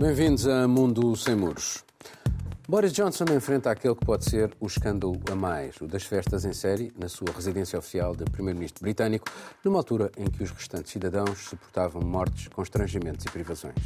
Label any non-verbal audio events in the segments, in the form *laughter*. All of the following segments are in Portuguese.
Bem-vindos a Mundo Sem Muros. Boris Johnson enfrenta aquele que pode ser o escândalo a mais, o das festas em série, na sua residência oficial de primeiro-ministro britânico, numa altura em que os restantes cidadãos suportavam mortes, constrangimentos e privações.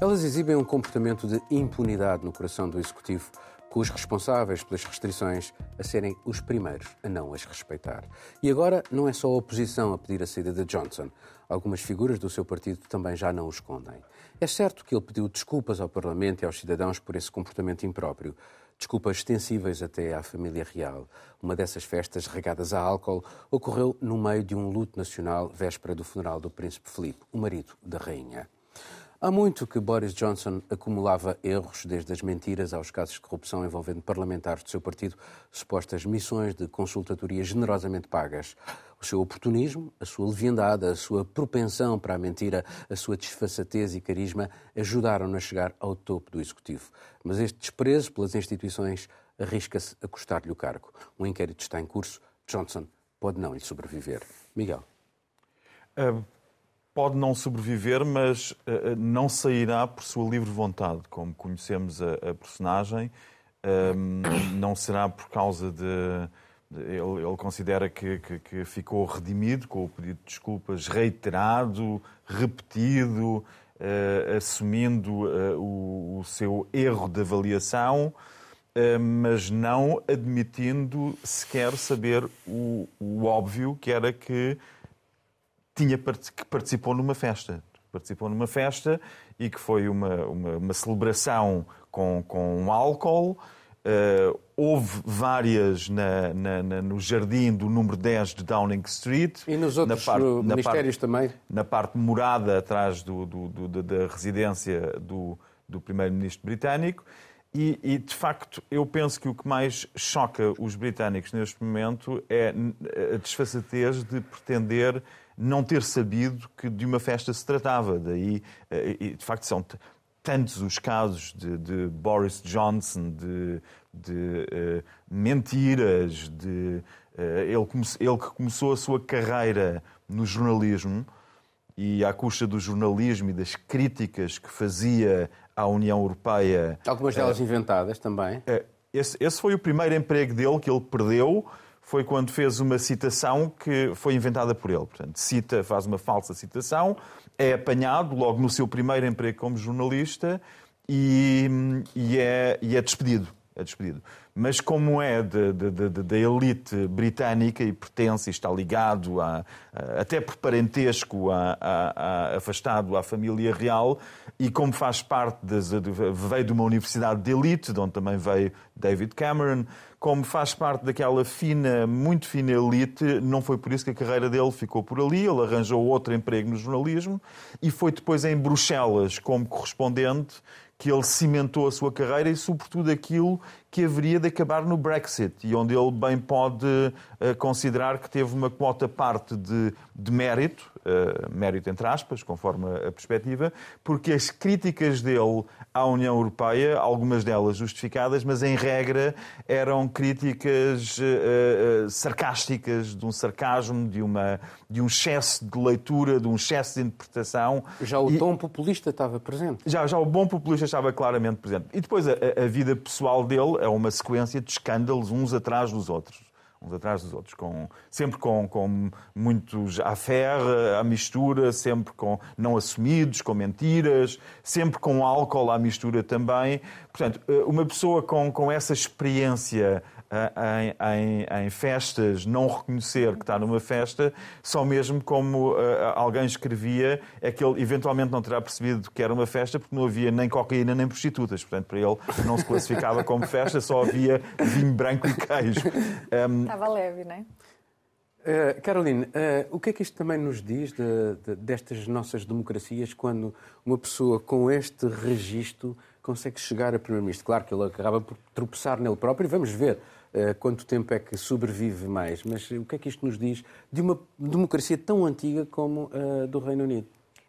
Elas exibem um comportamento de impunidade no coração do executivo, com os responsáveis pelas restrições a serem os primeiros a não as respeitar. E agora não é só a oposição a pedir a saída de Johnson. Algumas figuras do seu partido também já não o escondem. É certo que ele pediu desculpas ao Parlamento e aos cidadãos por esse comportamento impróprio. Desculpas extensíveis até à família real. Uma dessas festas regadas a álcool ocorreu no meio de um luto nacional véspera do funeral do príncipe Filipe, o marido da rainha. Há muito que Boris Johnson acumulava erros, desde as mentiras aos casos de corrupção envolvendo parlamentares do seu partido, supostas missões de consultadoria generosamente pagas. O seu oportunismo, a sua leviandade, a sua propensão para a mentira, a sua desfaçatez e carisma ajudaram-no a chegar ao topo do executivo. Mas este desprezo pelas instituições arrisca-se a custar-lhe o cargo. Um inquérito está em curso. Johnson pode não lhe sobreviver. Miguel. Uh pode não sobreviver, mas uh, não sairá por sua livre vontade, como conhecemos a, a personagem. Um, não será por causa de. de ele, ele, considera que, que, que, ficou redimido com o pedido de desculpas reiterado, repetido, uh, assumindo uh, o, o, seu erro de avaliação, mas não admitindo sequer saber o, o óbvio, que era que tinha, que participou numa festa. Participou numa festa e que foi uma, uma, uma celebração com, com álcool. Uh, houve várias na, na, na, no jardim do número 10 de Downing Street. E nos outros parte, ministérios parte, também? Na parte morada atrás do, do, do, da residência do, do primeiro-ministro britânico. E, e, de facto, eu penso que o que mais choca os britânicos neste momento é a desfaçatez de pretender não ter sabido que de uma festa se tratava. Daí, eh, de facto, são tantos os casos de, de Boris Johnson, de, de uh, mentiras, de uh, ele, ele, que começou a sua carreira no jornalismo e à custa do jornalismo e das críticas que fazia à União Europeia. Algumas delas uh, inventadas também. Esse, esse, foi o primeiro emprego dele que ele perdeu foi quando fez uma citação que foi inventada por ele. Portanto, cita, faz uma falsa citação, é apanhado logo no seu primeiro emprego como jornalista e, e, é, e é despedido. É despedido. Mas como é da elite britânica e pertence e está ligado, a, a, até por parentesco, a, afastado à família real, e como faz parte, das, veio de uma universidade de elite, de onde também veio David Cameron, como faz parte daquela fina, muito fina elite, não foi por isso que a carreira dele ficou por ali. Ele arranjou outro emprego no jornalismo e foi depois em Bruxelas, como correspondente, que ele cimentou a sua carreira e, sobretudo, aquilo que haveria de acabar no Brexit e onde ele bem pode uh, considerar que teve uma quota parte de, de mérito, uh, mérito entre aspas, conforme a, perspectiva, porque as críticas dele à União Europeia, algumas delas justificadas, mas em regra eram críticas uh, sarcásticas, de um sarcasmo, de, uma, de um excesso de leitura, de um excesso de interpretação. Já o tom populista estava presente. Já, já o bom populista estava claramente presente. E depois a, a vida pessoal dele é uma sequência de escândalos uns atrás dos outros. Uns atrás dos outros, com, sempre com, com muitos à ferra, à mistura, sempre com não assumidos, com mentiras, sempre com álcool à mistura também. Portanto, eh, uma pessoa com, com essa experiência em, em, em, festas não reconhecer que está numa festa, só mesmo como uh, alguém escrevia, é que ele eventualmente não terá percebido que era uma festa porque não havia nem cocaína nem prostitutas. Portanto, para ele não se classificava como festa, só havia vinho branco e queijo. Um... Estava leve, não é? Uh, Caroline, uh, o que é que isto também nos diz de, de, destas nossas democracias quando uma pessoa com este registro consegue chegar a Primeiro-Ministro? Claro que ele acaba por tropeçar nele próprio, vamos ver quanto tempo é que sobrevive mais, mas o que é que isto nos diz de uma democracia tão antiga como a do Reino Unido?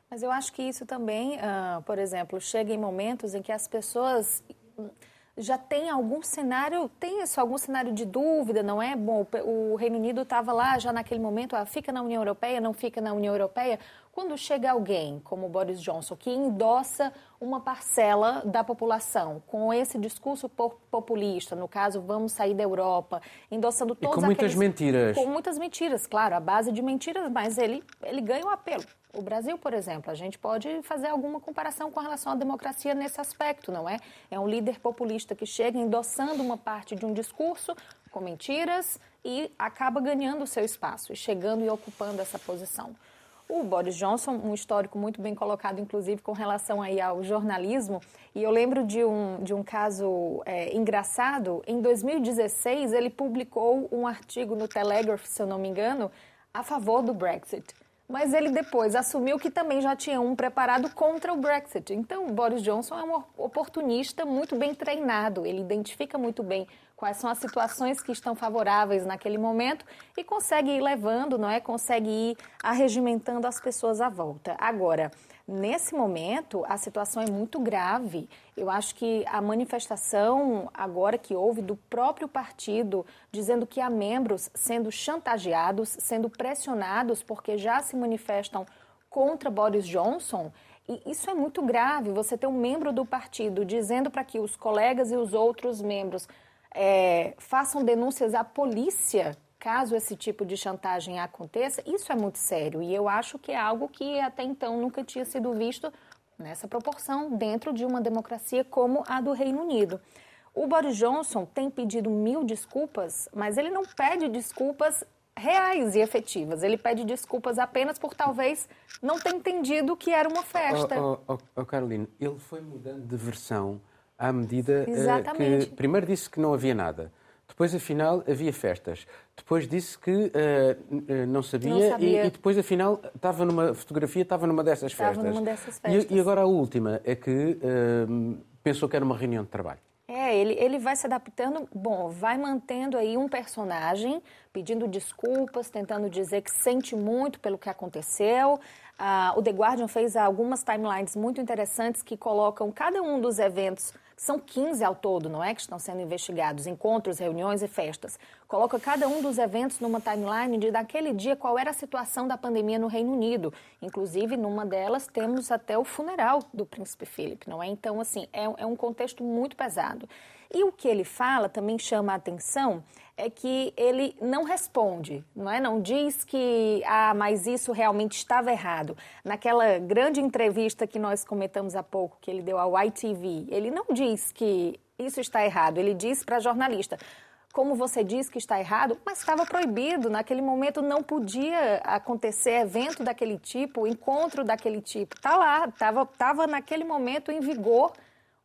Mas eu acho que isso também, uh, por exemplo, chega em momentos em que as pessoas já têm algum cenário, tem isso, algum cenário de dúvida, não é? Bom, o Reino Unido estava lá já naquele momento, ah, fica na União Europeia, não fica na União Europeia. Quando chega alguém como Boris Johnson que endossa uma parcela da população com esse discurso populista, no caso, vamos sair da Europa, endossando todos e com muitas aqueles... mentiras. Com muitas mentiras, claro, a base de mentiras, mas ele, ele ganha o apelo. O Brasil, por exemplo, a gente pode fazer alguma comparação com relação à democracia nesse aspecto, não é? É um líder populista que chega endossando uma parte de um discurso com mentiras e acaba ganhando o seu espaço e chegando e ocupando essa posição. O Boris Johnson, um histórico muito bem colocado, inclusive, com relação aí ao jornalismo. E eu lembro de um, de um caso é, engraçado. Em 2016, ele publicou um artigo no Telegraph, se eu não me engano, a favor do Brexit. Mas ele depois assumiu que também já tinha um preparado contra o Brexit. Então, o Boris Johnson é um oportunista muito bem treinado. Ele identifica muito bem quais são as situações que estão favoráveis naquele momento e consegue ir levando, não é? Consegue ir arregimentando as pessoas à volta. Agora, nesse momento, a situação é muito grave. Eu acho que a manifestação agora que houve do próprio partido dizendo que há membros sendo chantageados, sendo pressionados porque já se manifestam contra Boris Johnson, e isso é muito grave. Você ter um membro do partido dizendo para que os colegas e os outros membros é, façam denúncias à polícia caso esse tipo de chantagem aconteça, isso é muito sério. E eu acho que é algo que até então nunca tinha sido visto nessa proporção dentro de uma democracia como a do Reino Unido. O Boris Johnson tem pedido mil desculpas, mas ele não pede desculpas reais e efetivas. Ele pede desculpas apenas por talvez não ter entendido que era uma festa. Oh, oh, oh, oh ele foi mudando de versão à medida uh, que primeiro disse que não havia nada. Depois, afinal, havia festas. Depois disse que uh, não, sabia, não sabia. E, e, depois, afinal, estava numa fotografia, estava numa dessas estava festas. Numa dessas festas. E, e, agora a última é que uh, pensou que era uma reunião de trabalho. É, ele, ele vai se adaptando, bom, vai mantendo aí um personagem, pedindo desculpas, tentando dizer que sente muito pelo que aconteceu. Ah, o The Guardian fez algumas timelines muito interessantes que colocam cada um dos eventos são 15 ao todo, não é? Que estão sendo investigados, encontros, reuniões e festas. Coloca cada um dos eventos numa timeline de daquele dia qual era a situação da pandemia no Reino Unido. Inclusive, numa delas, temos até o funeral do príncipe Philip, não é? Então, assim, é, é um contexto muito pesado. E o que ele fala também chama a atenção é que ele não responde, não é? Não diz que ah, mas isso realmente estava errado. Naquela grande entrevista que nós comentamos há pouco, que ele deu ao ITV, ele não diz que isso está errado. Ele diz para a jornalista: como você diz que está errado, mas estava proibido. Naquele momento não podia acontecer evento daquele tipo, encontro daquele tipo. Está lá, estava tava naquele momento em vigor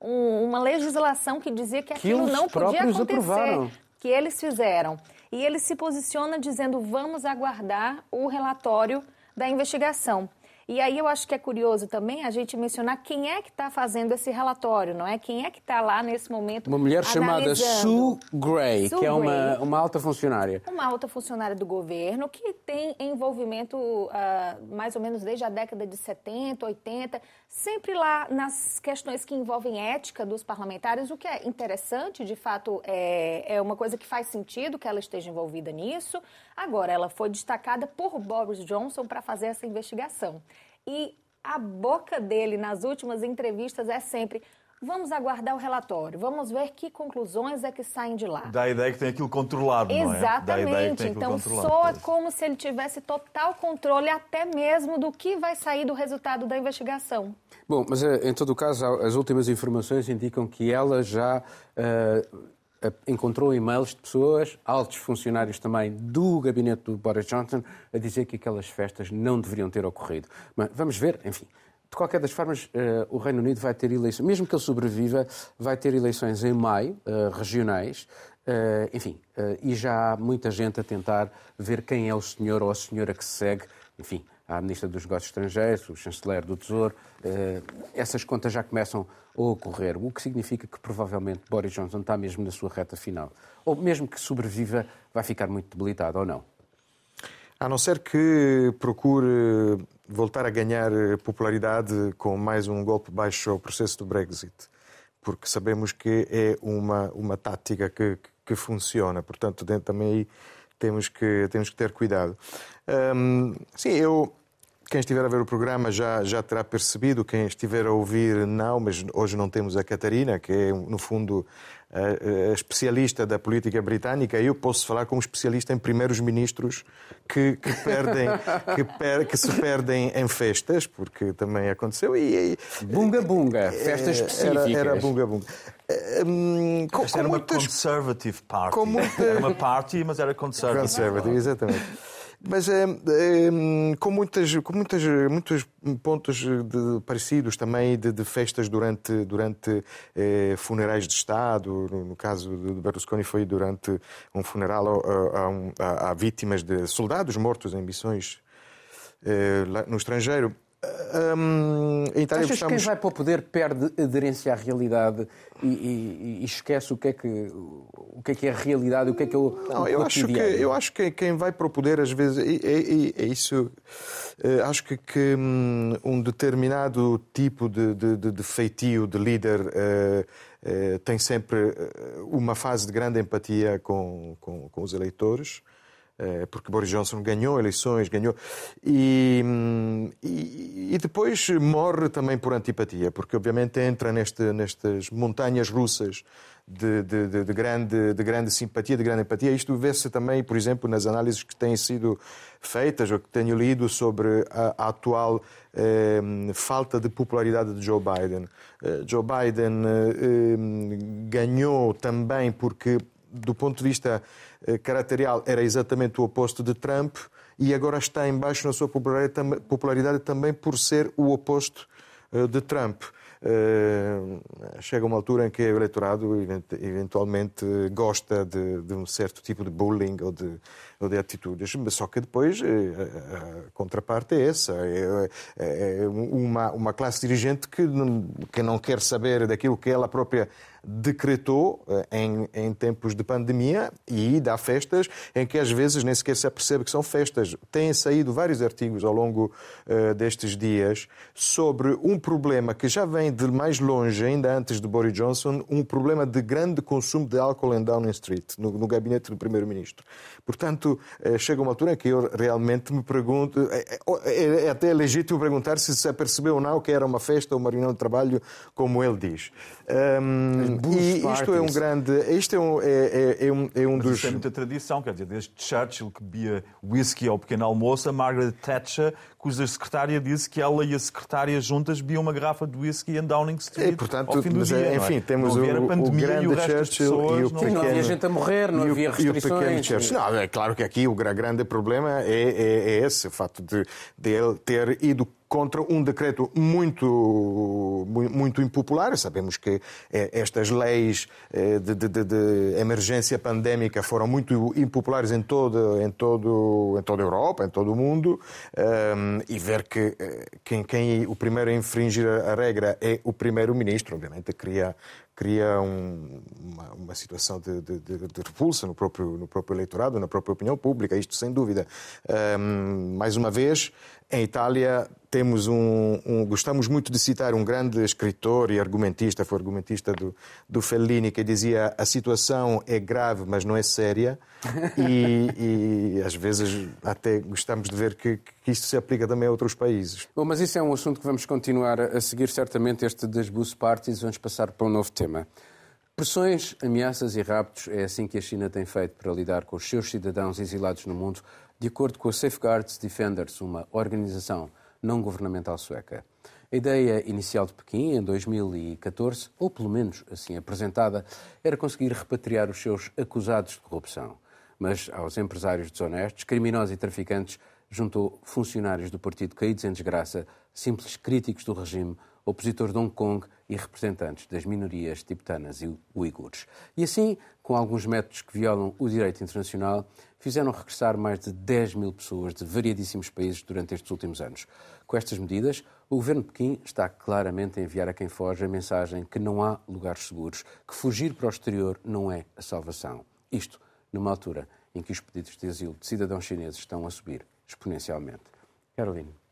um, uma legislação que dizia que aquilo que não podia acontecer, aprovaram. que eles fizeram. E ele se posiciona dizendo: vamos aguardar o relatório da investigação. E aí eu acho que é curioso também a gente mencionar quem é que está fazendo esse relatório, não é? Quem é que está lá nesse momento Uma mulher chamada Sue Gray, Sue que é uma, uma alta funcionária. Uma alta funcionária do governo que tem envolvimento uh, mais ou menos desde a década de 70, 80, sempre lá nas questões que envolvem ética dos parlamentares, o que é interessante, de fato, é, é uma coisa que faz sentido que ela esteja envolvida nisso. Agora, ela foi destacada por Boris Johnson para fazer essa investigação. E a boca dele nas últimas entrevistas é sempre: vamos aguardar o relatório, vamos ver que conclusões é que saem de lá. Dá a ideia que tem aquilo controlado, Exatamente. é? Exatamente. Então soa como se ele tivesse total controle até mesmo do que vai sair do resultado da investigação. Bom, mas eh, em todo o caso, as últimas informações indicam que ela já uh, encontrou e-mails de pessoas, altos funcionários também do gabinete do Boris Johnson, a dizer que aquelas festas não deveriam ter ocorrido. Mas vamos ver, enfim. De qualquer das formas, uh, o Reino Unido vai ter eleições, mesmo que ele sobreviva, vai ter eleições em maio, uh, regionais, uh, enfim, e já há muita gente a tentar ver quem é o senhor ou a senhora que se segue, enfim, a Ministra dos Negócios Estrangeiros, o Chanceler do Tesouro, essas contas já começam a ocorrer, o que significa que provavelmente Boris Johnson está mesmo na sua reta final. Ou mesmo que sobreviva, vai ficar muito debilitado ou não? A não ser que procure voltar a ganhar popularidade com mais um golpe baixo ao processo do Brexit, porque sabemos que é uma, uma tática que, que funciona, portanto, também aí temos que, temos que ter cuidado. Sim, eu quem estiver a ver o programa já, já terá percebido, quem estiver a ouvir não, mas hoje não temos a Catarina, que é, no fundo, a, a especialista da política britânica. Eu posso falar como especialista em primeiros ministros que, que perdem, que, per, que, se perdem em festas, porque também aconteceu. E, e bunga bunga, festas específicas. Era, era bunga bunga. Um, com, com era muitas... uma conservative party. Muita... Era uma party, mas era conservative. Conservative, exatamente. Mas é, é, com, muitas, com muitas, muitos pontos de, parecidos também de, de, festas durante, durante é, funerais de Estado. No, no, caso de Berlusconi foi durante um funeral a, a, a vítimas de soldados mortos em missões é, no estrangeiro. Um, Itália Achas que quem vai para o poder perde aderência à realidade e, e, e, esquece o que, é que, o que é que é a realidade, o que é que é o, Não, o eu acho que Eu acho que quem vai para o poder, às vezes, é, é, é isso. Eh, acho que, que, hum, um determinado tipo de, de, de, de feitio de líder uh, uh, tem sempre uma fase de grande empatia com, com, com os eleitores. Eh, porque Boris Johnson ganhou eleições, ganhou. E, e, e, depois morre também por antipatia, porque obviamente entra neste, nestas montanhas russas de, de, de, grande, de grande simpatia, de grande empatia. Isto vê-se também, por exemplo, nas análises que têm sido feitas ou que tenho lido sobre a, a atual eh, falta de popularidade de Joe Biden. Eh, Joe Biden eh, ganhou também porque, do ponto de vista eh, caracterial era exatamente o oposto de Trump e agora está embaixo na sua popularidade também por ser o oposto eh, de Trump. Eh, chega uma altura em que o eleitorado eventualmente gosta de, de um certo tipo de bullying ou de, ou de atitudes, só que depois a, contraparte é essa. É, é, é uma, uma classe dirigente que não, que não quer saber daquilo que ela própria decretou eh, em, em, tempos de pandemia e dá festas em que às vezes nem sequer se apercebe que são festas. Têm saído vários artigos ao longo uh, destes dias sobre um problema que já vem de mais longe, ainda antes de Boris Johnson, um problema de grande consumo de álcool em Downing Street, no, no gabinete do Primeiro-Ministro. Portanto, uh, chega uma altura em que eu realmente me pergunto, é, é, é até legítimo perguntar se se apercebeu ou não que era uma festa ou uma reunião de trabalho, como ele diz. Um, e isto é um grande. Isto é um, é, é, é um, é um dos. Isso é muita tradição, quer dizer, desde Churchill que bebia whisky ao pequeno almoço, a Margaret Thatcher, cuja secretária disse que ela e a secretária juntas bebiam uma garrafa de whisky em Downing Street. E, portanto, ao fim do dia, é? enfim, temos o, o, grande e o Churchill e o pequeno. Não havia gente a morrer, não havia restrições. E o pequeno Churchill. Não, é claro que aqui o grande problema é, é, é esse, o fato de, de ele ter ido contra um decreto muito, muito impopular. Sabemos que eh, estas leis eh, de, de, de emergência pandémica foram muito impopulares em toda, em todo, em toda a Europa, em todo o mundo, e ver que eh, quem, quem o primeiro a infringir a regra é o primeiro-ministro, obviamente cria, cria um, uma, uma, situação de, de, de, repulsa no próprio, no próprio eleitorado, na própria opinião pública, isto sem dúvida. Um, mais uma vez, em Itália temos um, um, gostamos muito de citar um grande escritor e argumentista, foi argumentista do, do Fellini, que dizia a situação é grave, mas não é séria. *laughs* E, e às vezes até gostamos de ver que, que isto se aplica também a outros países. Bom, mas isso é um assunto que vamos continuar a seguir, certamente, este das Bush Parties. Vamos passar para um novo tema. Pressões, ameaças e raptos é assim que a China tem feito para lidar com os seus cidadãos exilados no mundo de acordo com a Safeguards Defenders, uma organização não governamental sueca. A ideia inicial de Pequim, em 2014, ou pelo menos assim apresentada, era conseguir repatriar os seus acusados de corrupção. Mas aos empresários desonestos, criminosos e traficantes, juntou funcionários do partido caídos em desgraça, simples críticos do regime, opositores de Hong Kong e representantes das minorias tibetanas e uigures. E assim, com alguns métodos que violam o direito internacional, fizeram regressar mais de 10 mil pessoas de variadíssimos países durante estes últimos anos. Com estas medidas, o governo de Pequim está claramente a enviar a quem foge a mensagem que não há lugares seguros, que fugir para o exterior não é a salvação. Isto numa altura em que os pedidos de asilo de cidadãos chineses estão a subir exponencialmente. Caroline.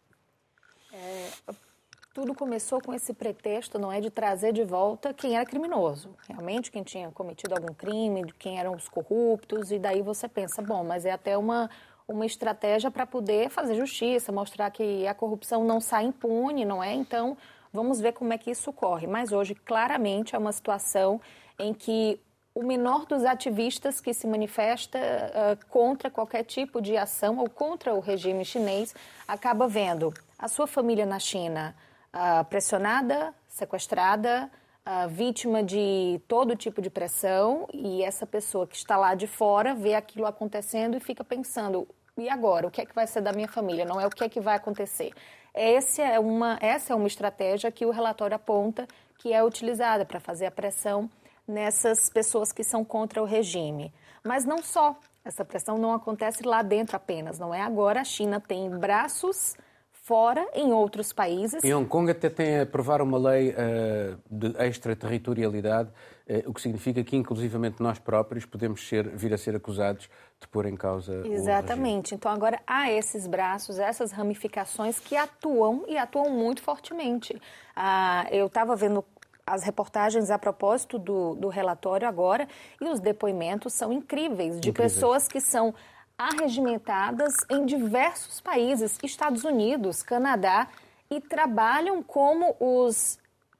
Tudo começou com esse pretexto, não é, de trazer de volta quem era criminoso, realmente quem tinha cometido algum crime, quem eram os corruptos, e daí você pensa, bom, mas é até uma uma estratégia para poder fazer justiça, mostrar que a corrupção não sai impune, não é? Então, vamos ver como é que isso ocorre. Mas hoje, claramente, é uma situação em que o menor dos ativistas que se manifesta uh, contra qualquer tipo de ação ou contra o regime chinês acaba vendo a sua família na China uh, pressionada, sequestrada, uh, vítima de todo tipo de pressão e essa pessoa que está lá de fora vê aquilo acontecendo e fica pensando e agora o que é que vai ser da minha família? Não é o que é que vai acontecer. Essa é uma essa é uma estratégia que o relatório aponta que é utilizada para fazer a pressão nessas pessoas que são contra o regime. Mas não só. Essa pressão não acontece lá dentro apenas, não é agora. A China tem braços fora, em outros países. Em Hong Kong até tem a aprovar uma lei uh, de extraterritorialidade, uh, o que significa que, inclusivamente, nós próprios podemos ser, vir a ser acusados de pôr em causa Exatamente. Então, agora há esses braços, essas ramificações que atuam e atuam muito fortemente. Uh, eu estava vendo as reportagens a propósito do, do relatório agora e os depoimentos são incríveis de incríveis. pessoas que são arregimentadas em diversos países, Estados Unidos, Canadá, e trabalham como os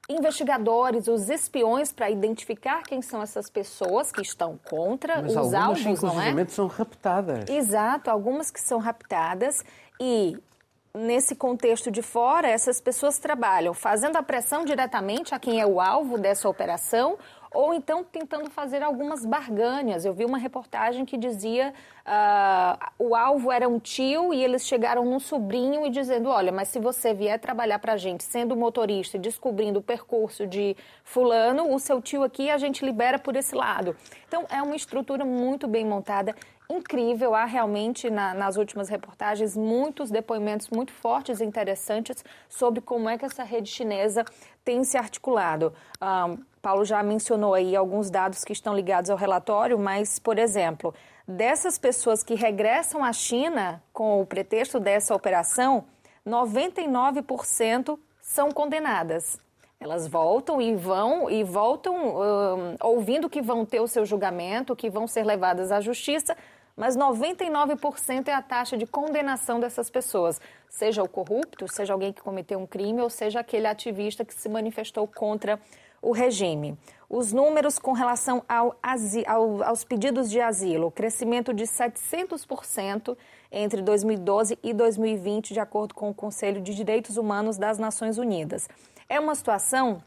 investigadores, os espiões para identificar quem são essas pessoas que estão contra Mas os alvos, não é? são raptadas. Exato, algumas que são raptadas e nesse contexto de fora, essas pessoas trabalham fazendo a pressão diretamente a quem é o alvo dessa operação ou então tentando fazer algumas barganhas. Eu vi uma reportagem que dizia uh, o alvo era um tio e eles chegaram num sobrinho e dizendo, olha, mas se você vier trabalhar para a gente sendo motorista e descobrindo o percurso de fulano, o seu tio aqui a gente libera por esse lado. Então é uma estrutura muito bem montada incrível. Há realmente, na, nas últimas reportagens, muitos depoimentos muito fortes e interessantes sobre como é que essa rede chinesa tem se articulado. Um, Paulo já mencionou aí alguns dados que estão ligados ao relatório, mas, por exemplo, dessas pessoas que regressam à China com o pretexto dessa operação, 99% são condenadas. Elas voltam e vão e voltam um, ouvindo que vão ter o seu julgamento, que vão ser levadas à justiça, mas 99% é a taxa de condenação dessas pessoas, seja o corrupto, seja alguém que cometeu um crime ou seja aquele ativista que se manifestou contra o regime. Os números com relação ao, ao, aos pedidos de asilo, crescimento de 700% entre 2012 e 2020, de acordo com o Conselho de Direitos Humanos das Nações Unidas. É uma situação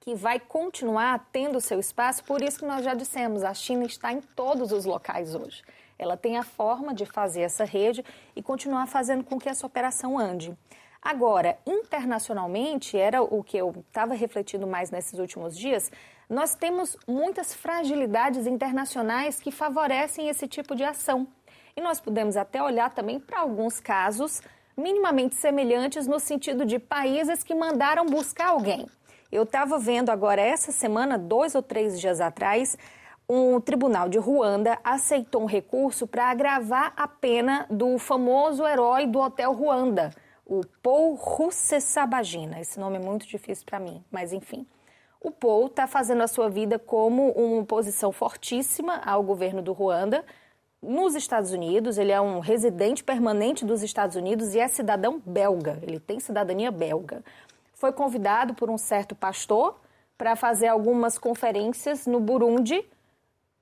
que vai continuar tendo seu espaço, por isso que nós já dissemos, a China está em todos os locais hoje. Ela tem a forma de fazer essa rede e continuar fazendo com que essa operação ande. Agora, internacionalmente, era o que eu estava refletindo mais nesses últimos dias, nós temos muitas fragilidades internacionais que favorecem esse tipo de ação. E nós podemos até olhar também para alguns casos minimamente semelhantes no sentido de países que mandaram buscar alguém. Eu estava vendo agora essa semana, dois ou três dias atrás, um tribunal de Ruanda aceitou um recurso para agravar a pena do famoso herói do Hotel Ruanda, o Paul Rusesabagina. Esse nome é muito difícil para mim, mas enfim. O Paul está fazendo a sua vida como uma oposição fortíssima ao governo do Ruanda nos Estados Unidos. Ele é um residente permanente dos Estados Unidos e é cidadão belga. Ele tem cidadania belga. Foi convidado por um certo pastor para fazer algumas conferências no Burundi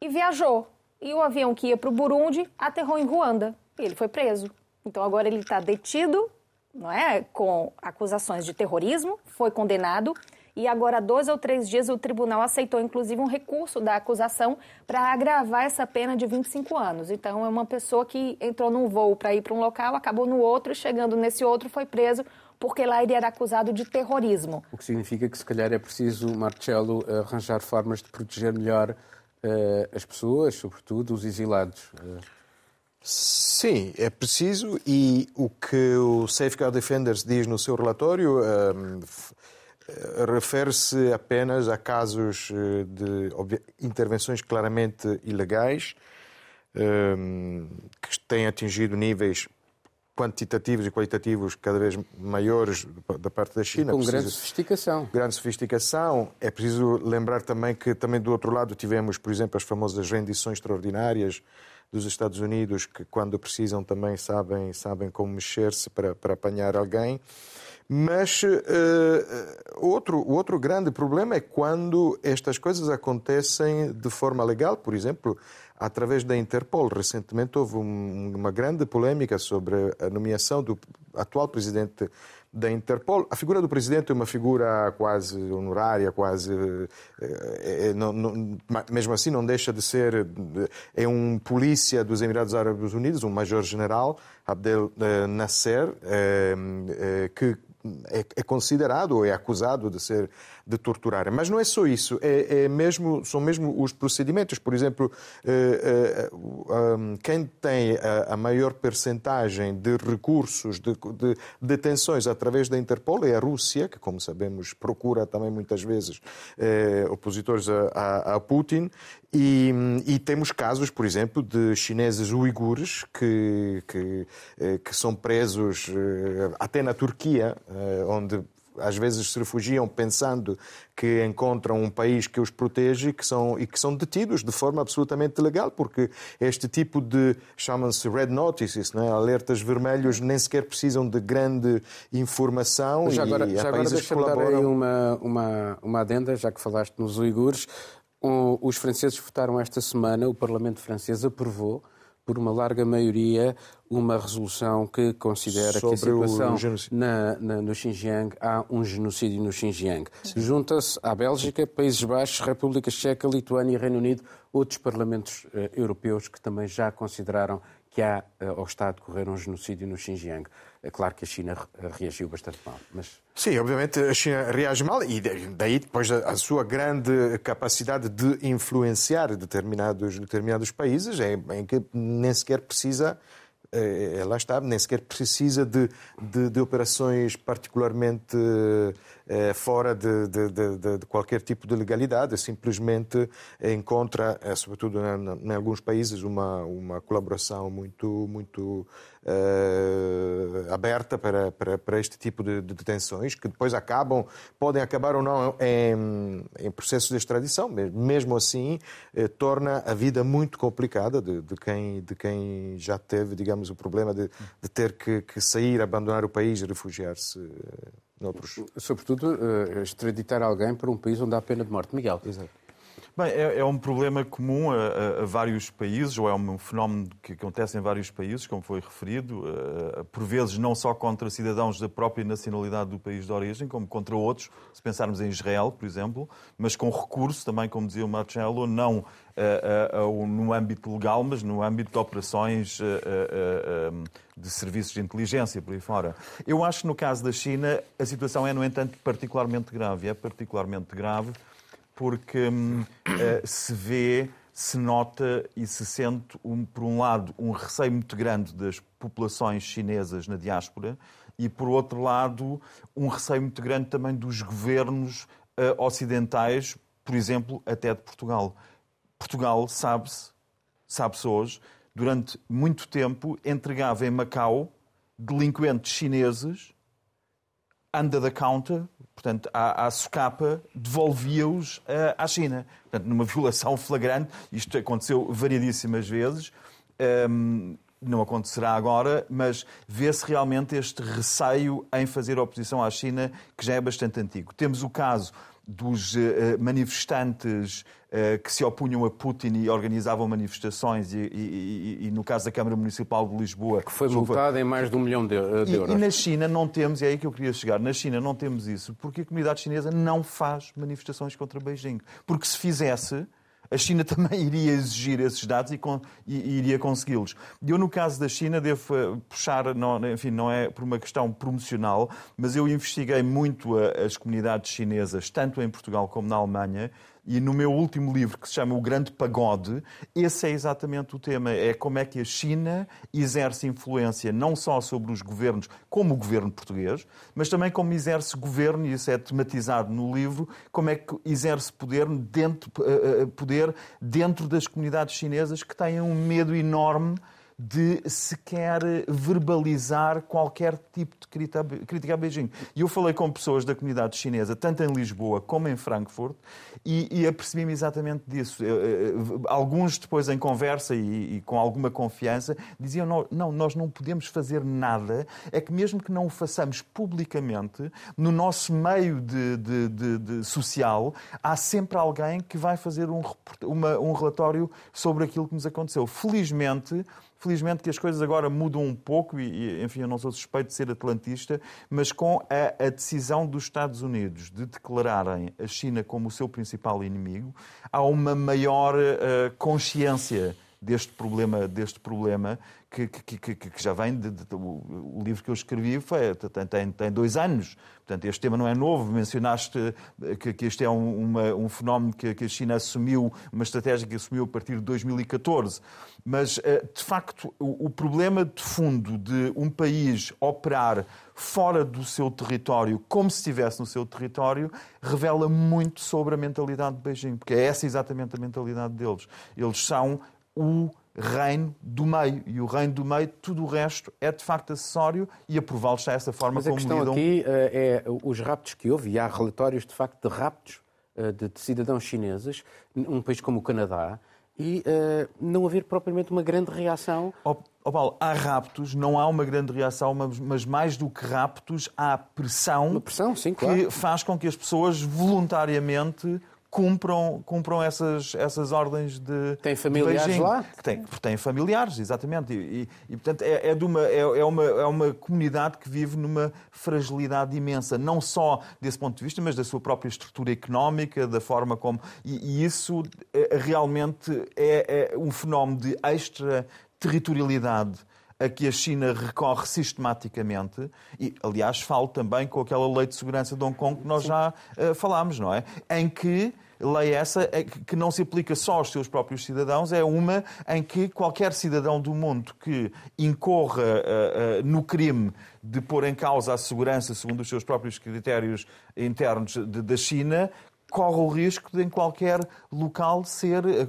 e viajou. E o avião que ia para o Burundi aterrou em Ruanda. E ele foi preso. Então agora ele está detido, não é, com acusações de terrorismo, foi condenado e agora, dois ou três dias, o tribunal aceitou, inclusive, um recurso da acusação para agravar essa pena de 25 anos. Então, é uma pessoa que entrou num voo para ir para um local, acabou no outro, chegando nesse outro, foi preso, porque lá ele era acusado de terrorismo. O que significa que, se calhar, é preciso, Marcelo, arranjar formas de proteger melhor as pessoas, sobretudo os exilados. Uh... Sim, é preciso e o que o Safeguard Defenders diz no seu relatório um, refere-se apenas a casos de intervenções claramente ilegais um, que têm atingido níveis quantitativos e qualitativos cada vez maiores da parte da China. E com grande sofisticação. Grande sofisticação. É preciso lembrar também que também do outro lado tivemos, por exemplo, as famosas rendições extraordinárias dos Estados Unidos, que quando precisam também sabem, sabem como mexer-se para, para apanhar alguém. Mas uh, outro, outro grande problema é quando estas coisas acontecem de forma legal, por exemplo, através da Interpol. Recentemente houve um, uma grande polêmica sobre a nomeação do atual presidente da Interpol. A figura do presidente é uma figura quase honorária, quase. É, não, não, mesmo assim, não deixa de ser. É um polícia dos Emirados Árabes Unidos, um major-general, Abdel Nasser, é, que é, é, considerado ou é acusado de ser de torturar. Mas não é só isso, é, é mesmo, são mesmo os procedimentos. Por exemplo, eh, eh, quem tem a maior percentagem de recursos, de, de detenções através da Interpol é a Rússia, que, como sabemos, procura também muitas vezes eh, opositores a, a, Putin. E, e, temos casos, por exemplo, de chineses uigures que, que, que são presos até na Turquia, onde às vezes se refugiam pensando que encontram um país que os protege que são, e que são detidos de forma absolutamente legal, porque este tipo de, chamam-se red notices, né? alertas vermelhos, nem sequer precisam de grande informação já agora, e já agora deixa colaboram... dar aí uma, uma, uma adenda, já que falaste nos uigures. Os franceses votaram esta semana, o Parlamento francês aprovou por uma larga maioria, uma resolução que considera Sobre que a situação na, na, no Xinjiang há um genocídio no Xinjiang. Junta-se à Bélgica, Países Baixos, República Checa, Lituânia e Reino Unido, outros parlamentos uh, europeus que também já consideraram que há uh, ao Estado correr um genocídio no Xinjiang. É claro que a China reagiu bastante mal, mas... Sim, obviamente a China reage mal e daí depois a sua grande capacidade de influenciar determinados, determinados países é em que nem sequer precisa eh, lá está, nem sequer precisa de, de, de operações particularmente eh, fora de, de, qualquer tipo de legalidade, simplesmente encontra, eh, sobretudo em, em alguns países, uma, uma colaboração muito, muito uh, aberta para, para, para, este tipo de, de, detenções, que depois acabam, podem acabar ou não em, em processos de extradição. Mesmo assim, uh, torna a vida muito complicada de, de, quem, de quem já teve, digamos, o problema de, de ter que, que sair, abandonar o país refugiar-se. Noutros. Sobretudo, extraditar alguém para um país onde há pena de morte. Miguel. Exato. Bem, é, é, um problema comum a, a, vários países, ou é um fenómeno que acontece em vários países, como foi referido, uh, por vezes não só contra cidadãos da própria nacionalidade do país de origem, como contra outros, se pensarmos em Israel, por exemplo, mas com recurso também, como dizia o Marcelo, não uh, uh, no âmbito legal, mas no âmbito de operações de serviços de inteligência por aí fora. Eu acho que no caso da China a situação é, no entanto, particularmente grave. É particularmente grave porque uh, se vê, se nota e se sente, um, por um lado, um receio muito grande das populações chinesas na diáspora e, por outro lado, um receio muito grande também dos governos uh, ocidentais, por exemplo, até de Portugal. Portugal, sabe-se, sabe-se hoje, durante muito tempo entregava em Macau delinquentes chineses under the counter portanto, à, à socapa, devolvia-os uh, à China. Portanto, numa *laughs* violação flagrante, isto aconteceu variedíssimas vezes. Um, ehm, não acontecerá agora, mas vê-se realmente este receio em fazer oposição à China, que já é bastante antigo. Temos o caso dos uh, manifestantes uh, que se opunham a Putin e organizavam manifestações, e, e, e, e, no caso da Câmara Municipal de Lisboa. Que foi multada em mais de um milhão de, euros. E, na China não temos, e é aí que eu queria chegar, na China não temos isso, porque a comunidade chinesa não faz manifestações contra Beijing. Porque se fizesse a China *laughs* também iria exigir esses dados e, e iria consegui-los. Eu, no caso da China, devo eh, puxar, não, enfim, não é por uma questão promocional, mas eu investiguei muito as comunidades chinesas, tanto em Portugal como na Alemanha, e no meu último livro, que se chama O Grande Pagode, esse é exatamente o tema. É como é que a China exerce influência não só sobre os governos, como o governo português, mas também como exerce governo, e isso é tematizado no livro, como é que exerce poder dentro, eh, eh, poder dentro das comunidades chinesas que têm um medo enorme de sequer verbalizar qualquer tipo de crítica a Beijing. E eu falei com pessoas da comunidade chinesa, tanto em Lisboa como em Frankfurt, e, e apercebi-me exatamente disso. Alguns, depois, em conversa e, e, com alguma confiança, diziam: não, não, nós não podemos fazer nada, é que mesmo que não o façamos publicamente, no nosso meio de, de, de, de social, há sempre alguém que vai fazer um, uma, um relatório sobre aquilo que nos aconteceu. Felizmente, Felizmente que as coisas agora mudam um pouco e, enfim, eu não sou suspeito de ser atlantista, mas com a, a, decisão dos Estados Unidos de declararem a China como o seu principal inimigo, há uma maior uh, consciência deste problema, deste problema que, que, que, que já vem de, de, de, o livro que eu escrevi foi, tem, tem, tem, dois anos. Portanto, este tema não é novo. Mencionaste que, que este é um, uma, um fenómeno que, que a China assumiu, uma estratégia que assumiu a partir de 2014. Mas, eh, de facto, o, o problema de fundo de um país operar fora do seu território, como se estivesse no seu território, revela muito sobre a mentalidade de Beijing, porque é essa exatamente a mentalidade deles. Eles são o reino do meio. E o reino do meio, tudo o resto é de facto acessório e aprová-los dessa forma Mas como lidam. Mas a questão aqui eh, é os raptos que houve, e há relatórios de facto de raptos eh, de cidadãos chineses, num país como o Canadá, e uh, não haver propriamente uma grande reação. Oh, oh Paulo, há raptos, não há uma grande reação, mas, mas mais do que raptos, há pressão, uma pressão sim, que claro. faz com que as pessoas voluntariamente cumpram, cumpram essas, essas ordens de. Tem familiares de lá? Tem, têm familiares, exatamente. E, e, e portanto, é, é, de uma, é, é, uma, é uma comunidade que vive numa fragilidade imensa, não só desse ponto de vista, mas da sua própria estrutura económica, da forma como. E, e isso é, realmente é, é um fenómeno de extraterritorialidade a que a China recorre sistematicamente, e aliás falo também com aquela lei de segurança de Hong Kong que nós Sim. já uh, falámos, não é? Em que lei essa é que não se aplica só aos seus próprios cidadãos, é uma em que qualquer cidadão do mundo que incorra uh, uh, no crime de pôr em causa a segurança segundo os seus próprios critérios internos da China, corre o risco de em qualquer local ser, eh,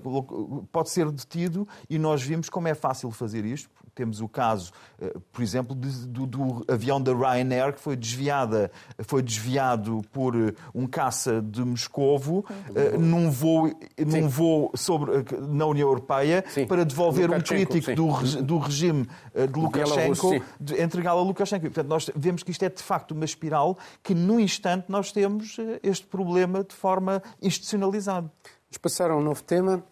pode ser detido e nós vimos como é fácil fazer isto temos o caso, eh, por exemplo, de, do, do, avião da Ryanair que foi, desviada, foi desviado por eh, um caça de Moscovo uh, num voo, num voo sobre, na União Europeia sim. para devolver um crítico do, do, regime de Lukashenko, de entregá-lo a Lukashenko. Portanto, nós vemos que isto é de facto uma espiral que, num instante, nós temos este problema de forma institucionalizada. Vamos passar a um novo tema.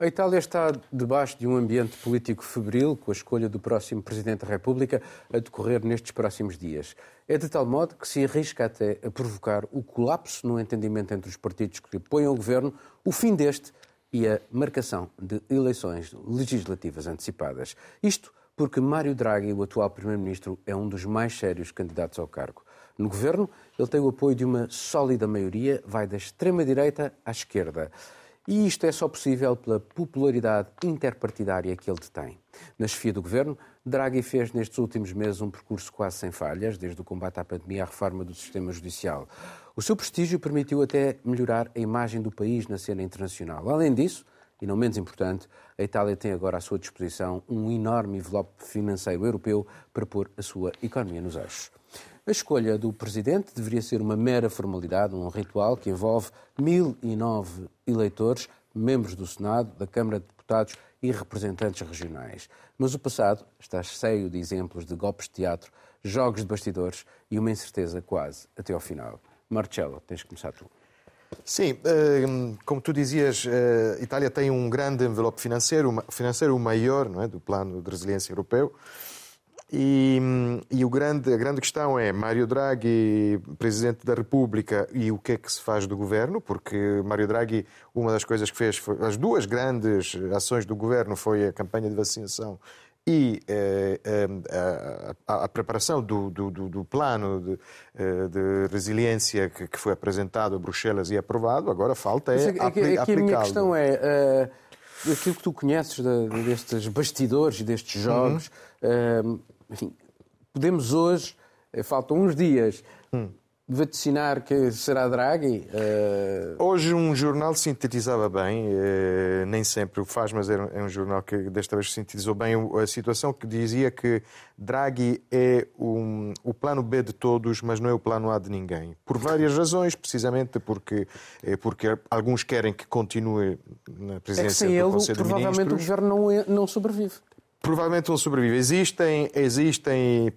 A Itália está debaixo de um ambiente político febril, com a escolha do próximo Presidente da República a decorrer nestes próximos dias. É de tal modo que se arrisca até a provocar o colapso no entendimento entre os partidos que apoiam o governo, o fim deste e a marcação de eleições legislativas antecipadas. Isto porque Mário Draghi, o atual Primeiro-Ministro, é um dos mais sérios candidatos ao cargo. No governo, ele tem o apoio de uma sólida maioria, vai da extrema-direita à esquerda. E isto é só possível pela popularidade interpartidária que ele detém. Na chefia do governo, Draghi fez nestes últimos meses um percurso quase sem falhas, desde o combate à pandemia à reforma do sistema judicial. O seu prestígio permitiu até melhorar a imagem do país na cena internacional. Além disso, e não menos importante, a Itália tem agora à sua disposição um enorme envelope financeiro europeu para pôr a sua economia nos eixos. A escolha do presidente deveria ser uma mera formalidade, um ritual que envolve 1009 eleitores, membros do Senado, da Câmara de Deputados e representantes regionais. Mas o passado está cheio de exemplos de golpes de teatro, jogos de bastidores e uma incerteza quase até ao final. Marcelo, tens de começar tu. Sim, eh, como tu dizias, eh, a Itália tem um grande envelope financeiro, financeiro maior não é, do plano de resiliência europeu. E, e o grande, a grande questão é Mário Draghi, Presidente da República, e o que é que se faz do governo, porque Mário Draghi, uma das coisas que fez, foi, as duas grandes ações do governo foi a campanha de vacinação e eh, eh a, a, preparação do, do, do plano de, eh, de resiliência que, que, foi apresentado a Bruxelas e aprovado, agora falta é, é aplicá-lo. Aqui a minha questão é, uh, aquilo que tu conheces de, destes bastidores e destes jogos, uhum. uh, enfim, podemos hoje, eh, faltam uns dias, hum. vaticinar que será Draghi? Uh... Hoje um jornal sintetizava bem, uh, nem sempre o faz, mas é um, é um, jornal que desta vez sintetizou bem a situação, que dizia que Draghi é um, o plano B de todos, mas não é o plano A de ninguém. Por várias razões, precisamente porque, é porque alguns querem que continue na presidência é que sem do ele, Conselho provavelmente o governo não, é, não sobrevive provavelmente não sobrevive. Existem, existem,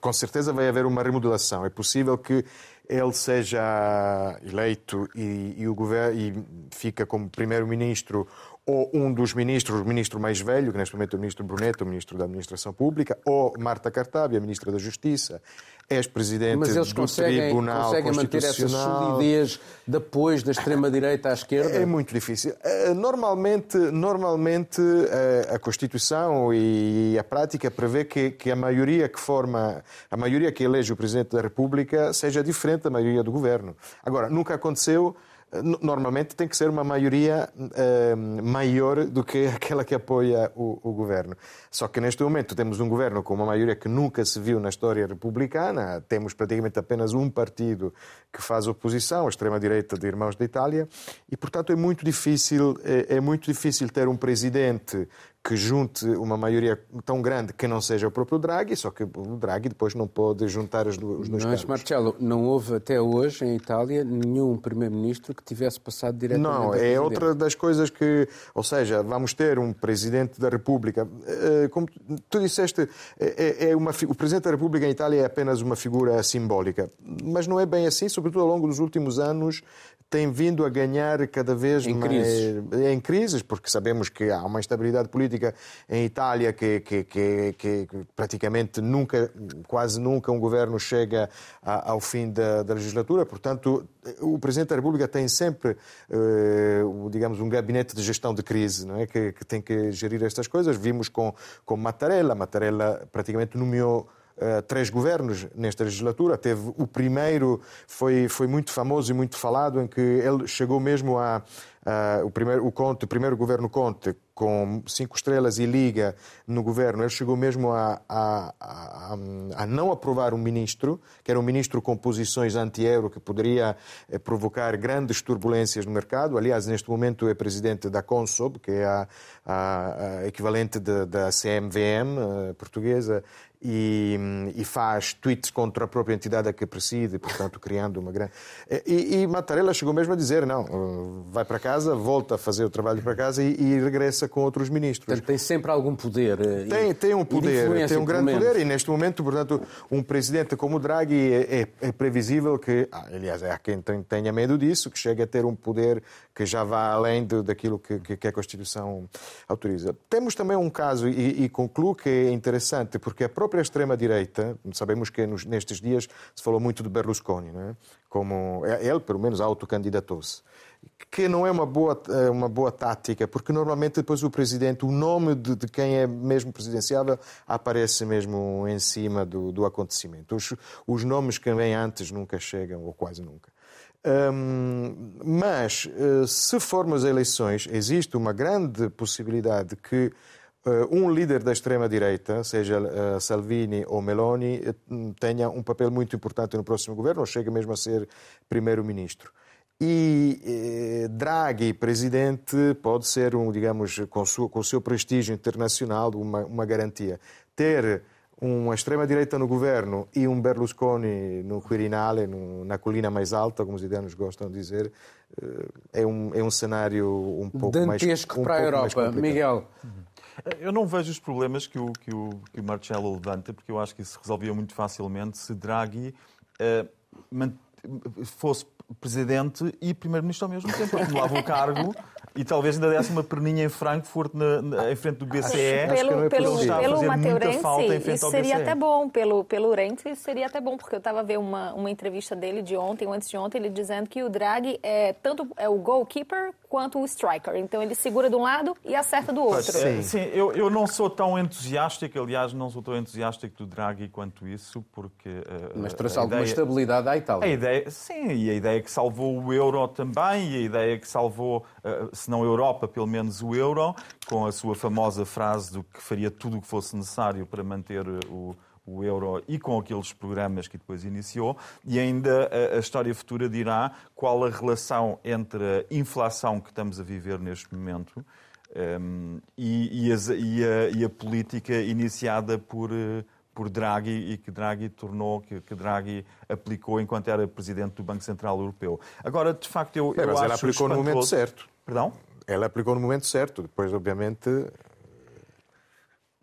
com certeza vai haver uma remodelação. É possível que ele seja eleito e, e o governo e fica como primeiro-ministro ou um dos ministros, o ministro mais velho, que neste momento é o ministro Brunetto, o ministro da Administração Pública, ou Marta Cartabia, ministra da Justiça, ex-presidente Mas eles do conseguem, Tribunal conseguem manter essa solidez de apoio da extrema-direita à esquerda? É muito difícil. Eh, normalmente, normalmente eh, a Constituição e a prática prevê que, que a maioria que forma, a maioria que elege o Presidente da República seja diferente da maioria do Governo. Agora, nunca aconteceu normalmente tem que ser uma maioria uh, maior do que *laughs* aquela que apoia o, o, governo. Só que neste momento temos um governo com uma maioria que nunca se viu na história republicana, temos praticamente apenas um partido que faz oposição, a extrema-direita de Irmãos da Itália, e portanto é muito difícil, é, é muito difícil ter um presidente que junte uma maioria tão grande que não seja o próprio Draghi, só que o Draghi depois não pode juntar os dois Mas, cargos. Marcelo, não houve até hoje em Itália nenhum primeiro-ministro que tivesse passado diretamente Não, é outra das coisas que... Ou seja, vamos ter um presidente da República... Eh, como tu disseste, é, é, é uma, o presidente da República em Itália é apenas uma figura simbólica. Mas não é bem assim, sobretudo ao longo dos últimos anos tem vindo a ganhar cada vez em mais crises. em crises, porque sabemos que há uma instabilidade política em Itália que, que, que, que praticamente nunca, quase nunca um governo chega ao fim da, da, legislatura. Portanto, o Presidente da República tem sempre, uh, digamos, um gabinete de gestão de crise, não é? Que, que tem que gerir estas coisas. Vimos com, com Mattarella, Mattarella praticamente nomeou uh, três governos nesta legislatura. Teve o primeiro, foi, foi muito famoso e muito falado, em que ele chegou mesmo a. Uh, o, primeiro, o, Conte, o primeiro governo Conte, com cinco estrelas e liga no governo, ele chegou mesmo a, a, a, a não aprovar um ministro, que era um ministro com posições anti-euro, que poderia eh, provocar grandes turbulências no mercado. Aliás, neste momento é presidente da Consob, que é a, equivalente da CMVM eh, portuguesa, e, e, faz tweets contra a própria entidade a que preside, portanto, criando uma grande. E, e Mattarella chegou mesmo a dizer: não, vai para casa, volta a fazer o trabalho para casa e, e regressa com outros ministros. Portanto, tem sempre algum poder. Eh, tem, tem um poder, tem um grande poder, e neste momento, portanto, um presidente como o Draghi é, é, é previsível que, ah, aliás, há quem tenha medo disso, que chegue a ter um poder que já vá além de, daquilo que, que, a Constituição autoriza. Temos também um caso, e, e concluo que é interessante, porque a própria própria extrema-direita, sabemos que nos, nestes dias se falou muito de Berlusconi, não é? como é, ele, pelo menos, autocandidatou-se. Que não é uma boa, é uma boa tática, porque normalmente depois o presidente, o nome de, de quem é mesmo presidenciável, aparece mesmo em cima do, do acontecimento. Os, os nomes que vêm antes nunca chegam, ou quase nunca. mas, eh, se formos a eleições, existe uma grande possibilidade que eh, um líder da extrema-direita, seja eh, Salvini ou Meloni, eh, tenha um papel muito importante no próximo governo, ou chega mesmo a ser primeiro-ministro. E Draghi, presidente, pode ser, um, digamos, com, sua, com o seu prestígio internacional, uma, uma garantia. Ter uma extrema-direita no governo e um Berlusconi no Quirinale, no, na colina mais alta, como os italianos gostam de dizer, é um, é um cenário um pouco Dantesco mais... Dantesco para a Europa. Miguel. Eu não vejo os problemas que o, que o, que o Marcelo levanta, porque eu acho que isso se resolvia muito facilmente se Draghi uh, fosse presidente e primeiro-ministro ao mesmo tempo. Acumulava o cargo e talvez ainda desse uma perninha em Frankfurt na, na, em frente do BCE. Pelo, pelo, pelo Mateu Renzi, isso seria até bom. Pelo, pelo Renzi, isso seria até bom, porque eu estava a ver uma, uma entrevista dele de ontem, ou antes de ontem, ele dizendo que o Draghi é tanto é o goalkeeper quanto o striker. Então ele segura de um lado e acerta do outro. Sim, Sim eu, eu não sou tão entusiástico, aliás, não sou tão entusiástico do Draghi quanto isso, porque... Uh, Mas trouxe alguma ideia, estabilidade à Itália. A ideia, sim, e a ideia que salvou o euro também, e a ideia que salvou... Uh, se não a Europa, pelo menos o euro, com a sua famosa frase do que faria tudo o que fosse necessário para manter o, o euro e com aqueles programas que depois iniciou, e ainda a, a história futura dirá qual a relação entre a inflação que estamos a viver neste momento um, e, e, a, e, a, e, a, política iniciada por, por Draghi e que Draghi tornou, que, que, Draghi aplicou enquanto era presidente do Banco Central Europeu. Agora, de facto, eu, é, eu mas acho ela aplicou no momento certo. Perdão? Ela aplicou no momento certo. Depois, obviamente,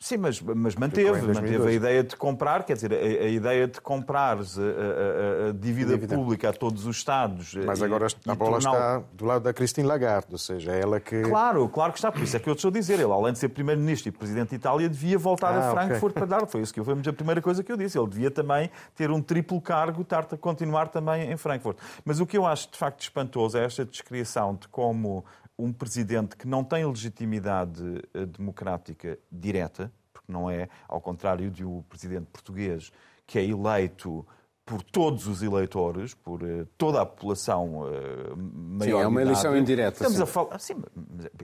Sim, mas, mas manteve, manteve a ideia de comprar, quer dizer, a, a ideia de comprar a, a, a dívida, dívida, pública a todos os Estados. Mas agora a bola está do lado da Christine Lagarde, ou seja, ela que... Claro, claro que está, por isso é que eu estou a dizer, ele além de ser Primeiro-Ministro e Presidente de Itália, devia voltar ah, a Frankfurt okay. para dar, foi isso que eu, foi a primeira coisa que eu disse, ele devia também ter um triplo cargo, estar a continuar também em Frankfurt. Mas o que eu acho de facto espantoso é esta descrição de como um presidente que não tem legitimidade eh, democrática direta, porque não é, ao contrário de um presidente português que é eleito por todos os eleitores, por uh, toda a população uh, maior. Sim, é uma eleição indireta. Estamos sim. a falar. Sim,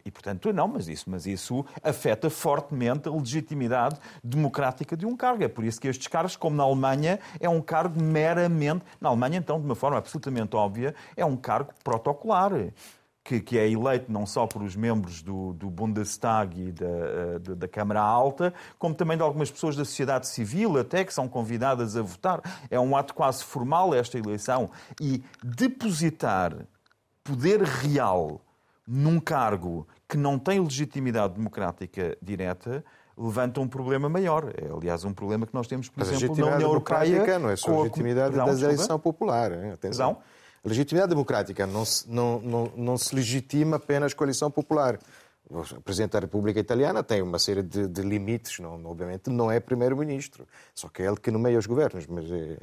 e portanto, não, mas isso, mas isso afeta fortemente a legitimidade democrática de um cargo. É por isso que estes cargos, como na Alemanha, é um cargo meramente. Na Alemanha, então, de uma forma absolutamente óbvia, é um cargo protocolar que, que, é eleito não só por os membros do, do Bundestag e da, eh, da, da, Câmara Alta, como também de algumas pessoas da sociedade civil, até que são convidadas a votar. É um ato quase formal esta eleição. E depositar poder real num cargo que não tem legitimidade democrática direta levanta um problema maior. É, aliás, um problema que nós temos, por Mas exemplo, na União Europeia. Não é só a legitimidade da eleição popular. Hein? Atenção. Perdão? A legitimidade democrática não se, não, não, não se legitima apenas com a eleição popular. O Presidente da República Italiana tem uma série de, de limites, não, obviamente não é Primeiro-Ministro, só que é ele que nomeia os governos, mas é...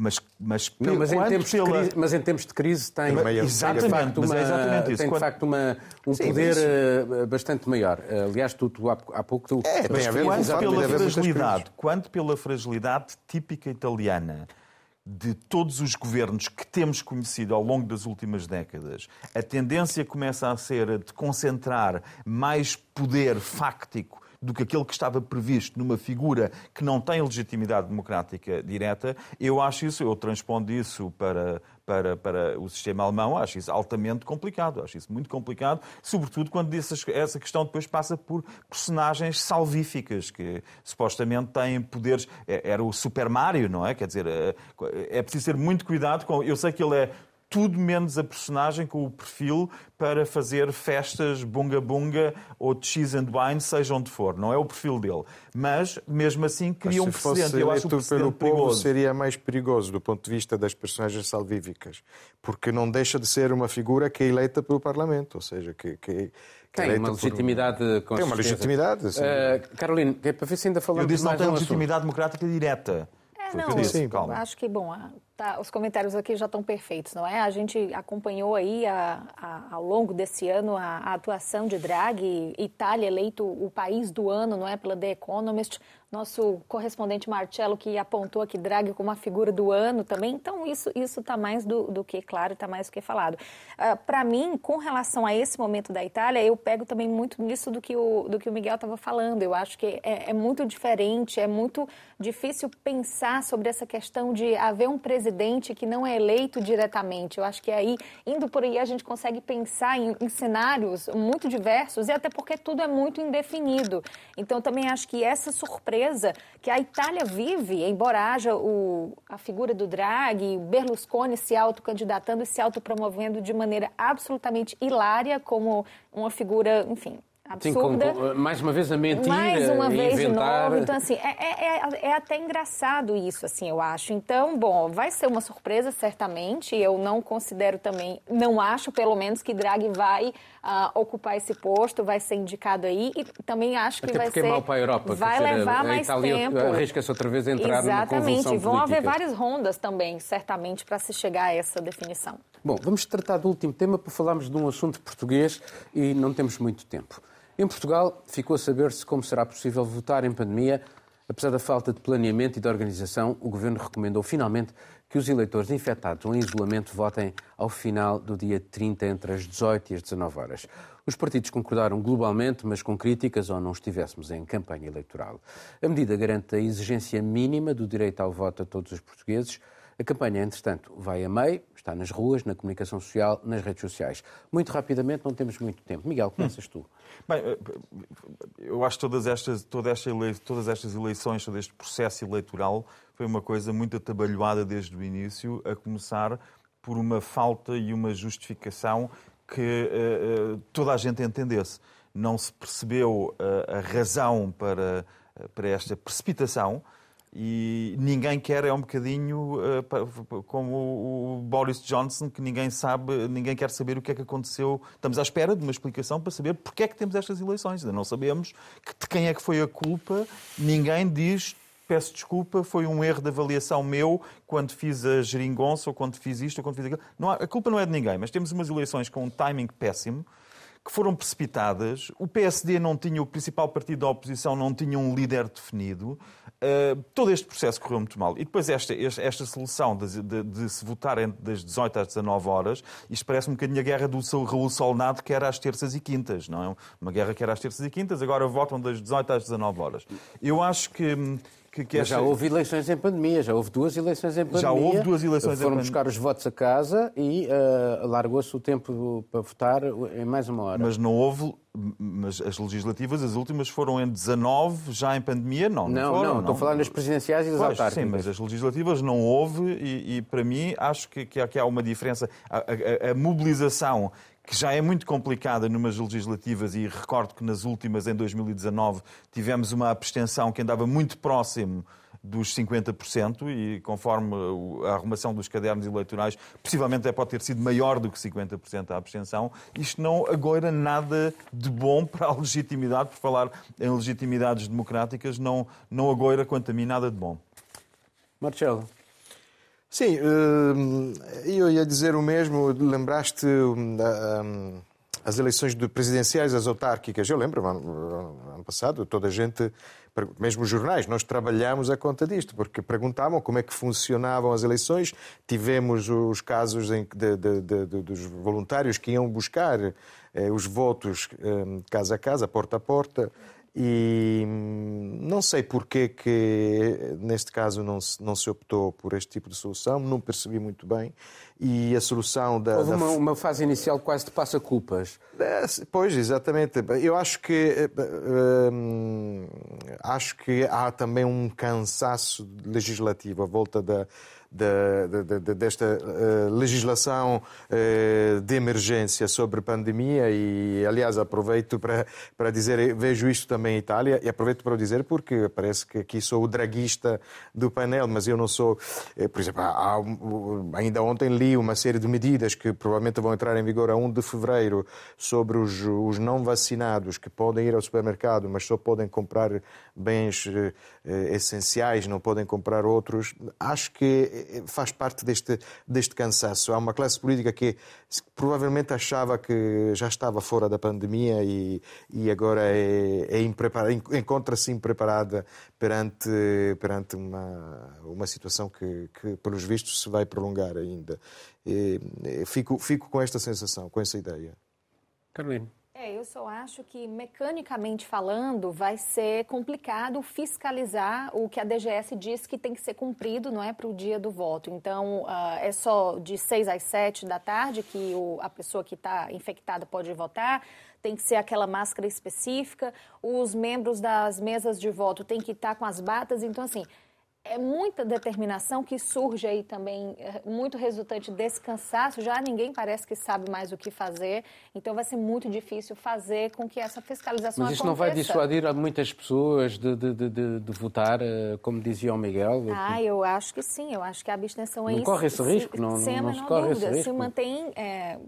Mas, mas, não, mas, em tempos pela... crise, mas em tempos de crise tem, exatamente, tem de facto, uma, é exatamente tem, de facto uma, um Sim, poder mas... Eh, bastante maior. Aliás, tu, tu há, há pouco... Tu... É, bem, quanto pela fragilidade, quanto pela fragilidade típica italiana de todos os governos que temos conhecido ao longo das últimas décadas, a tendência começa a ser de concentrar mais poder fáctico do que aquele que estava previsto numa figura que não tem legitimidade democrática direta, eu acho isso, eu transpondo isso para, para, para o sistema alemão, acho isso altamente complicado, acho isso muito complicado, sobretudo quando essa questão depois passa por personagens salvíficas que supostamente têm poderes. É, era o Super Mario, não é? Quer dizer, é, é preciso ter muito cuidado com. Eu sei que ele é tudo menos a personagem com o perfil para fazer festas bunga-bunga ou de cheese and wine, seja onde for. Não é o perfil dele. Mas, mesmo assim, cria um precedente. Eu acho o pelo povo seria mais perigoso do ponto de vista das personagens salvíficas. Porque não deixa de ser uma figura que é eleita pelo Parlamento. Ou seja, que, que tem uma legitimidade por... Tem uma legitimidade, Uh, Carolina, para ver se ainda falamos Eu disse não tem um legitimidade democrática direta. É, não, eu Sim, acho que, bom, Tá, os comentários aqui já estão perfeitos, não é? A gente acompanhou aí a, a, ao longo desse ano a, a, atuação de Draghi, Itália eleito o país do ano, não é? Pela The Economist, nosso correspondente Marcelo que apontou aqui Draghi como a figura do ano também. Então isso isso está mais do, do, que claro, está mais do que falado. Uh, ah, Para mim, com relação a esse momento da Itália, eu pego também muito nisso do que o do que o Miguel estava falando. Eu acho que é, é muito diferente, é muito difícil pensar sobre essa questão de haver um presidente que não é eleito diretamente. Eu acho que aí, indo por aí, a gente consegue pensar em, em cenários muito diversos e até porque tudo é muito indefinido. Então, também acho que essa surpresa que a Itália vive, embora haja o, a figura do Draghi, Berlusconi se autocandidatando e se autopromovendo de maneira absolutamente hilária como uma figura, enfim, absurda. Sim, com, mais uma vez a mentir, mais uma vez inventar... de novo. Então, assim, é, é, é, é, até engraçado isso, assim, eu acho. Então, bom, vai ser uma surpresa, certamente. Eu não considero também, não acho, pelo menos, que Draghi vai uh, ocupar esse posto, vai ser indicado aí. E também acho que até vai porque ser... é mau para a Europa. Vai levar mais tempo. arrisca-se outra vez a entrar Exatamente. numa Vão política. haver várias rondas também, certamente, para se chegar a essa definição. Bom, vamos tratar do último tema, porque falámos de um assunto português e não temos muito tempo. Em Portugal, ficou a saber-se como será possível votar em pandemia Apesar da falta de planeamento e de organização, o Governo recomendou finalmente que os eleitores infectados ou em isolamento votem ao final do dia 30, entre as 18 e as 19 horas. Os partidos concordaram globalmente, mas com críticas ou não estivéssemos em campanha eleitoral. A medida garante a exigência mínima do direito ao voto a todos os portugueses. A campanha, entretanto, vai a meio, está nas ruas, na comunicação social, nas redes sociais. Muito rapidamente, não temos muito tempo. Miguel, começas tu. Bem, eh, eu acho que todas estas, toda esta todas estas eleições, todo este processo eleitoral foi uma coisa muito atabalhoada desde o início, a começar por uma falta e uma justificação que uh, uh, toda a gente entendesse. Não se percebeu uh, a razão para, para esta precipitação e ninguém quer, é um bocadinho como o Boris Johnson, que ninguém sabe, ninguém quer saber o que é que aconteceu. Estamos à espera de uma explicação para saber porque é que temos estas eleições. Ainda não sabemos de quem é que foi a culpa. Ninguém diz peço desculpa, foi um erro de avaliação meu quando fiz a geringonça, ou quando fiz isto, ou quando fiz aquilo. Há, a culpa não é de ninguém, mas temos umas eleições com um timing péssimo, que foram precipitadas. O PSD não tinha, o principal partido da oposição não tinha um líder definido. Uh, todo este processo correu muito mal. E depois esta, esta solução de, de, de, se votar das 18 às 19 horas, isto parece um bocadinho a guerra do Raul Solnado, que era às terças e quintas, não é? Uma guerra que era às terças e quintas, agora votam das 18 às 19 horas. Eu acho que hum, que, que esta... Já houve eleições em pandemia, já houve duas eleições em pandemia. Já houve duas eleições Foram em buscar os votos a casa e uh, largou-se o tempo para votar em mais uma hora. Mas não houve, mas as legislativas, as últimas foram em 19, já em pandemia, não. Não, não, foram, não, não. estou a falar nas presidenciais e das pois, autárquicas. Sim, mas as legislativas não houve e, e para mim acho que, que, há, que há uma diferença. a, a, a mobilização que já é muito complicada numas legislativas, e recordo que nas últimas, em 2019, tivemos uma abstenção que andava muito próximo dos 50% e conforme a arrumação dos cadernos eleitorais, possivelmente até pode ter sido maior do que 50% a abstenção. Isto não agoura nada de bom para a legitimidade, por falar em legitimidades democráticas, não, não agoura, quanto a mim, nada de bom. Marcelo. Sim, eh, eu ia dizer o mesmo. Lembraste hum, hum, as eleições presidenciais, as autárquicas. Eu lembro, ano passado, toda a gente, mesmo os jornais, nós trabalhamos a conta disto, porque perguntavam como é que funcionavam as eleições. Tivemos os casos de, de, de, dos voluntários que iam buscar eh, os votos casa a casa, porta a porta. E hum, não sei porquê que, neste caso, não se, não se optou por este tipo de solução, não percebi muito bem. E a solução da. Houve da... Uma, uma, fase inicial quase de passa-culpas. É, pois, exatamente. Eu acho que. Hum, acho que há também um cansaço legislativo à volta da de, de, de, desta uh, legislação uh, de emergência sobre pandemia e, aliás, aproveito para, para dizer, vejo isto também em Itália e aproveito para dizer porque parece que aqui sou o draguista do painel, mas eu não sou. Por exemplo, há, ainda ontem li uma série de medidas que provavelmente vão entrar em vigor a 1 de fevereiro sobre os, os não vacinados que podem ir ao supermercado, mas só podem comprar bens essenciais, não podem comprar outros. Acho que faz parte deste, deste cansaço. Há uma classe política que provavelmente achava que já estava fora da pandemia e, e agora é, é encontra-se impreparada perante, perante uma, uma situação que, que, pelos vistos, se vai prolongar ainda. E, fico, fico com esta sensação, com essa ideia. Carolina. É, eu só acho que, mecanicamente falando, vai ser complicado fiscalizar o que a DGS diz que tem que ser cumprido, não é, para o dia do voto. Então, uh, é só de 6 às 7 da tarde que o, a pessoa que está infectada pode votar, tem que ser aquela máscara específica, os membros das mesas de voto têm que estar com as batas. Então, assim, é muita determinação que surge aí também, é, muito resultante desse cansaço. Já ninguém parece que sabe mais o que fazer, então vai ser muito difícil fazer com que essa fiscalização Mas isso aconteça. não vai dissuadir muitas pessoas de, de, de, de, votar, eh, como dizia o Miguel? Ah, eu acho que sim. Eu acho que a abstenção. Não corre esse risco? Não, sem não, não se corre dúvida. esse risco? Se mantém... É,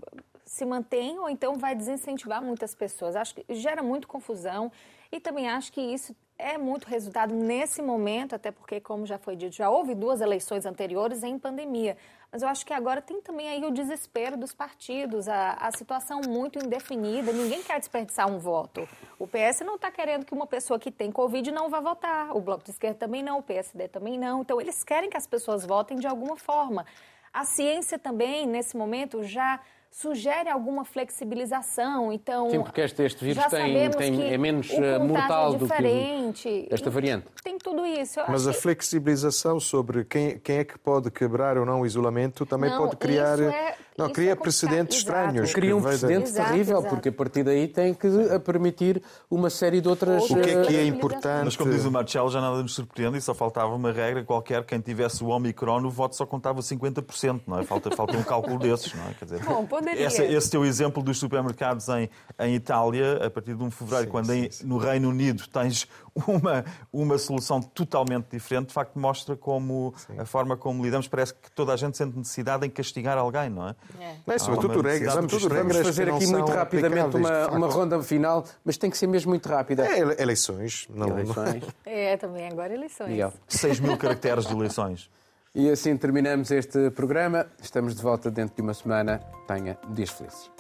se mantém ou então vai desincentivar muitas pessoas. Acho que gera muito confusão E também acho que isso é muito resultado nesse momento, até porque, como já foi dito, já houve duas eleições anteriores em pandemia. Mas eu acho que agora tem também aí o desespero dos partidos, a, a situação muito indefinida. Ninguém quer desperdiçar um voto. O PS não está querendo que uma pessoa que tem Covid não vá votar. O Bloco de Esquerda também não, o PSD também não. Então, eles querem que as pessoas votem de alguma forma. A ciência também, nesse momento, já sugere alguma flexibilização. Então, Sim, porque este, este vírus tem, tem, é menos é mortal é do que esta variante. Tem tudo isso. Eu Mas a que... flexibilização sobre quem, quem é que pode quebrar ou não o isolamento também não, pode criar. É, não, cria precedentes estranhos. Cria um precedente exato, terrível, exato. porque a partir daí tem que permitir uma série de outras. O que é que é importante? Mas como diz o Marcelo, já nada nos surpreende e só faltava uma regra qualquer. Quem tivesse o Omicron, o voto só contava 50%, não é? Falta, falta um cálculo desses, não é? Quer dizer, Bom. Esse, esse teu exemplo dos supermercados em, em Itália, a partir de 1 de fevereiro, sim, quando sim, em, sim. no Reino Unido tens uma, uma solução totalmente diferente, de facto mostra como a forma como lidamos, parece que toda a gente sente necessidade em castigar alguém, não é? É. Não é sobretudo regras. Vamos, tudo vamos regras fazer aqui muito rapidamente uma, uma ronda final, mas tem que ser mesmo muito rápida. É, eleições. Não, eleições. É, também agora eleições. Miguel. 6 mil caracteres de eleições. E assim terminamos este programa. Estamos de volta dentro de uma semana. Tenha dias felizes.